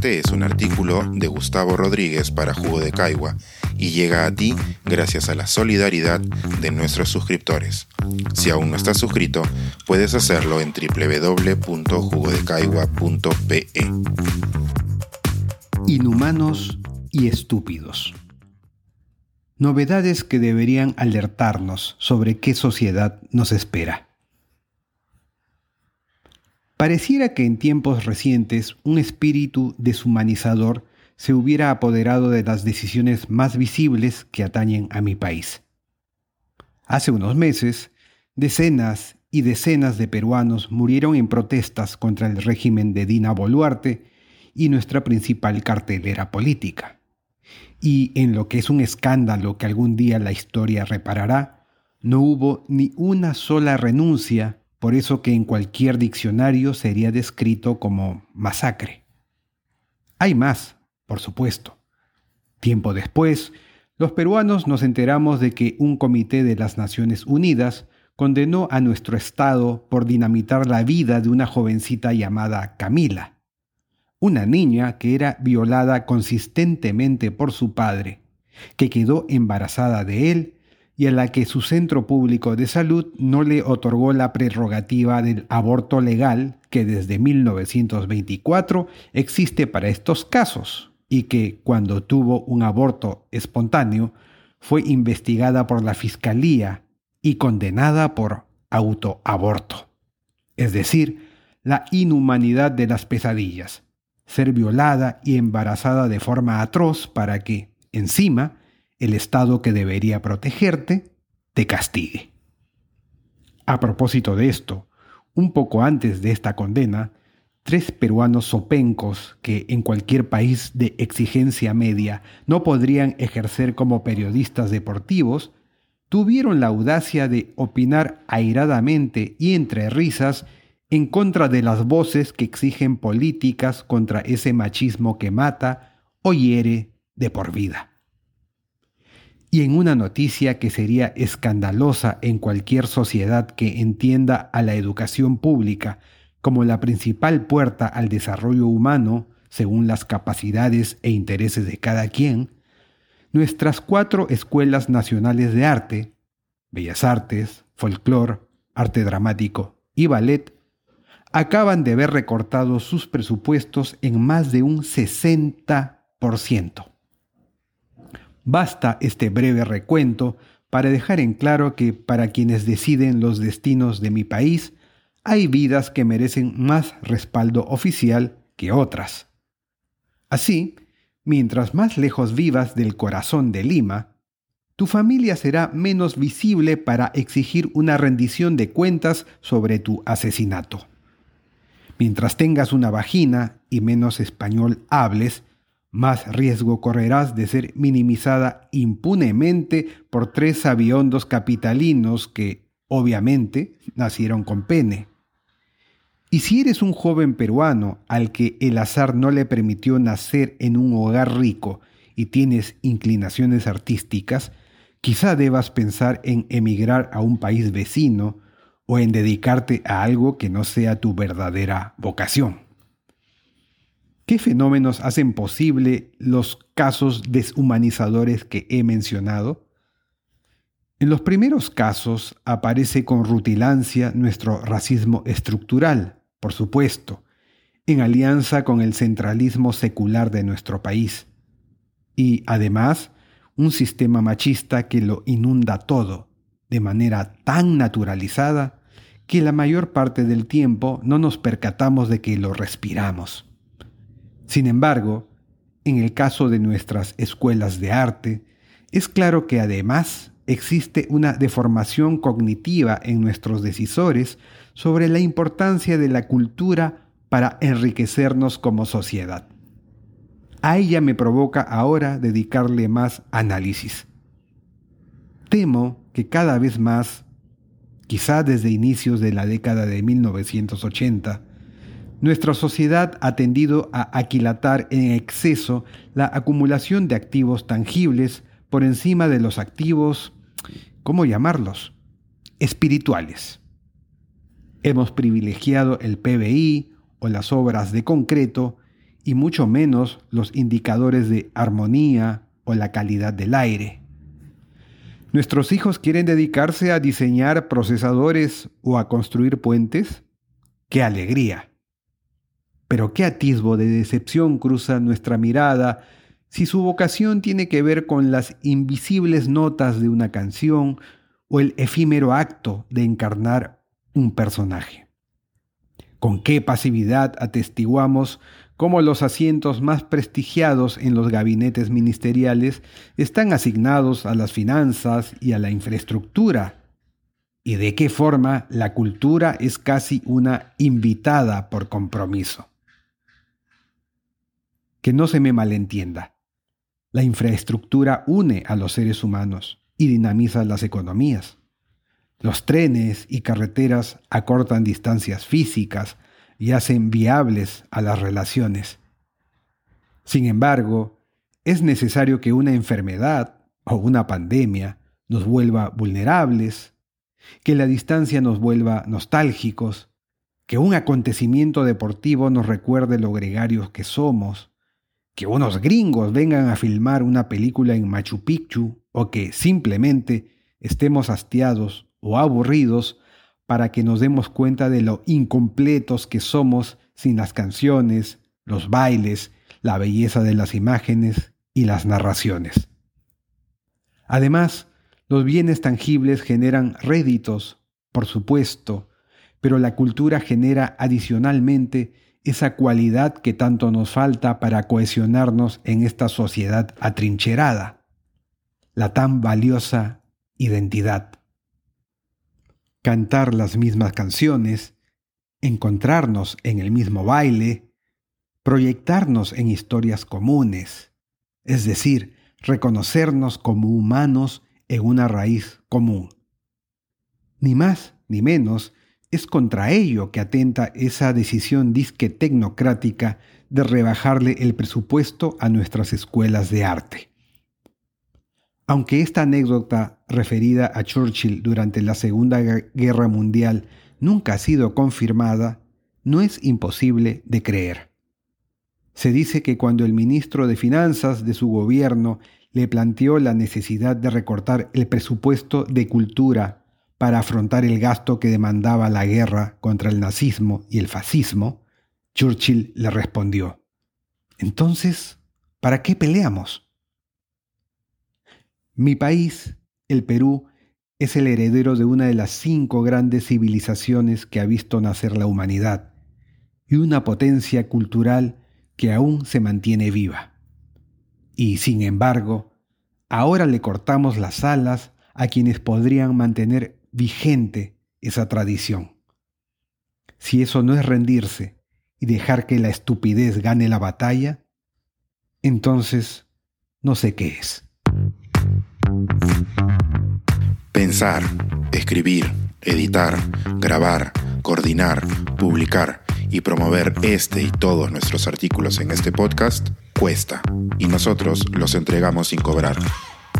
Este es un artículo de Gustavo Rodríguez para Jugo de Caigua y llega a ti gracias a la solidaridad de nuestros suscriptores. Si aún no estás suscrito, puedes hacerlo en www.jugodecaigua.pe. Inhumanos y estúpidos. Novedades que deberían alertarnos sobre qué sociedad nos espera. Pareciera que en tiempos recientes un espíritu deshumanizador se hubiera apoderado de las decisiones más visibles que atañen a mi país. Hace unos meses, decenas y decenas de peruanos murieron en protestas contra el régimen de Dina Boluarte y nuestra principal cartelera política. Y en lo que es un escándalo que algún día la historia reparará, no hubo ni una sola renuncia por eso que en cualquier diccionario sería descrito como masacre. Hay más, por supuesto. Tiempo después, los peruanos nos enteramos de que un comité de las Naciones Unidas condenó a nuestro Estado por dinamitar la vida de una jovencita llamada Camila, una niña que era violada consistentemente por su padre, que quedó embarazada de él y a la que su centro público de salud no le otorgó la prerrogativa del aborto legal que desde 1924 existe para estos casos y que cuando tuvo un aborto espontáneo fue investigada por la Fiscalía y condenada por autoaborto. Es decir, la inhumanidad de las pesadillas, ser violada y embarazada de forma atroz para que, encima, el Estado que debería protegerte te castigue. A propósito de esto, un poco antes de esta condena, tres peruanos sopencos que en cualquier país de exigencia media no podrían ejercer como periodistas deportivos, tuvieron la audacia de opinar airadamente y entre risas en contra de las voces que exigen políticas contra ese machismo que mata o hiere de por vida y en una noticia que sería escandalosa en cualquier sociedad que entienda a la educación pública como la principal puerta al desarrollo humano según las capacidades e intereses de cada quien, nuestras cuatro escuelas nacionales de arte, Bellas Artes, Folclor, Arte Dramático y Ballet, acaban de ver recortados sus presupuestos en más de un 60%. Basta este breve recuento para dejar en claro que para quienes deciden los destinos de mi país, hay vidas que merecen más respaldo oficial que otras. Así, mientras más lejos vivas del corazón de Lima, tu familia será menos visible para exigir una rendición de cuentas sobre tu asesinato. Mientras tengas una vagina y menos español hables, más riesgo correrás de ser minimizada impunemente por tres aviondos capitalinos que, obviamente, nacieron con pene. Y si eres un joven peruano al que el azar no le permitió nacer en un hogar rico y tienes inclinaciones artísticas, quizá debas pensar en emigrar a un país vecino o en dedicarte a algo que no sea tu verdadera vocación. ¿Qué fenómenos hacen posible los casos deshumanizadores que he mencionado? En los primeros casos aparece con rutilancia nuestro racismo estructural, por supuesto, en alianza con el centralismo secular de nuestro país. Y además, un sistema machista que lo inunda todo, de manera tan naturalizada que la mayor parte del tiempo no nos percatamos de que lo respiramos. Sin embargo, en el caso de nuestras escuelas de arte, es claro que además existe una deformación cognitiva en nuestros decisores sobre la importancia de la cultura para enriquecernos como sociedad. A ella me provoca ahora dedicarle más análisis. Temo que cada vez más, quizá desde inicios de la década de 1980, nuestra sociedad ha tendido a aquilatar en exceso la acumulación de activos tangibles por encima de los activos, ¿cómo llamarlos? Espirituales. Hemos privilegiado el PBI o las obras de concreto y mucho menos los indicadores de armonía o la calidad del aire. ¿Nuestros hijos quieren dedicarse a diseñar procesadores o a construir puentes? ¡Qué alegría! Pero qué atisbo de decepción cruza nuestra mirada si su vocación tiene que ver con las invisibles notas de una canción o el efímero acto de encarnar un personaje. Con qué pasividad atestiguamos cómo los asientos más prestigiados en los gabinetes ministeriales están asignados a las finanzas y a la infraestructura, y de qué forma la cultura es casi una invitada por compromiso. Que no se me malentienda. La infraestructura une a los seres humanos y dinamiza las economías. Los trenes y carreteras acortan distancias físicas y hacen viables a las relaciones. Sin embargo, es necesario que una enfermedad o una pandemia nos vuelva vulnerables, que la distancia nos vuelva nostálgicos, que un acontecimiento deportivo nos recuerde lo gregarios que somos, que unos gringos vengan a filmar una película en Machu Picchu o que simplemente estemos hastiados o aburridos para que nos demos cuenta de lo incompletos que somos sin las canciones, los bailes, la belleza de las imágenes y las narraciones. Además, los bienes tangibles generan réditos, por supuesto, pero la cultura genera adicionalmente esa cualidad que tanto nos falta para cohesionarnos en esta sociedad atrincherada, la tan valiosa identidad cantar las mismas canciones, encontrarnos en el mismo baile, proyectarnos en historias comunes, es decir, reconocernos como humanos en una raíz común. Ni más ni menos es contra ello que atenta esa decisión disque tecnocrática de rebajarle el presupuesto a nuestras escuelas de arte. Aunque esta anécdota referida a Churchill durante la Segunda Guerra Mundial nunca ha sido confirmada, no es imposible de creer. Se dice que cuando el ministro de Finanzas de su gobierno le planteó la necesidad de recortar el presupuesto de cultura para afrontar el gasto que demandaba la guerra contra el nazismo y el fascismo, Churchill le respondió, Entonces, ¿para qué peleamos? Mi país, el Perú, es el heredero de una de las cinco grandes civilizaciones que ha visto nacer la humanidad y una potencia cultural que aún se mantiene viva. Y sin embargo, ahora le cortamos las alas a quienes podrían mantener vigente esa tradición. Si eso no es rendirse y dejar que la estupidez gane la batalla, entonces no sé qué es. Pensar, escribir, editar, grabar, coordinar, publicar y promover este y todos nuestros artículos en este podcast cuesta y nosotros los entregamos sin cobrar.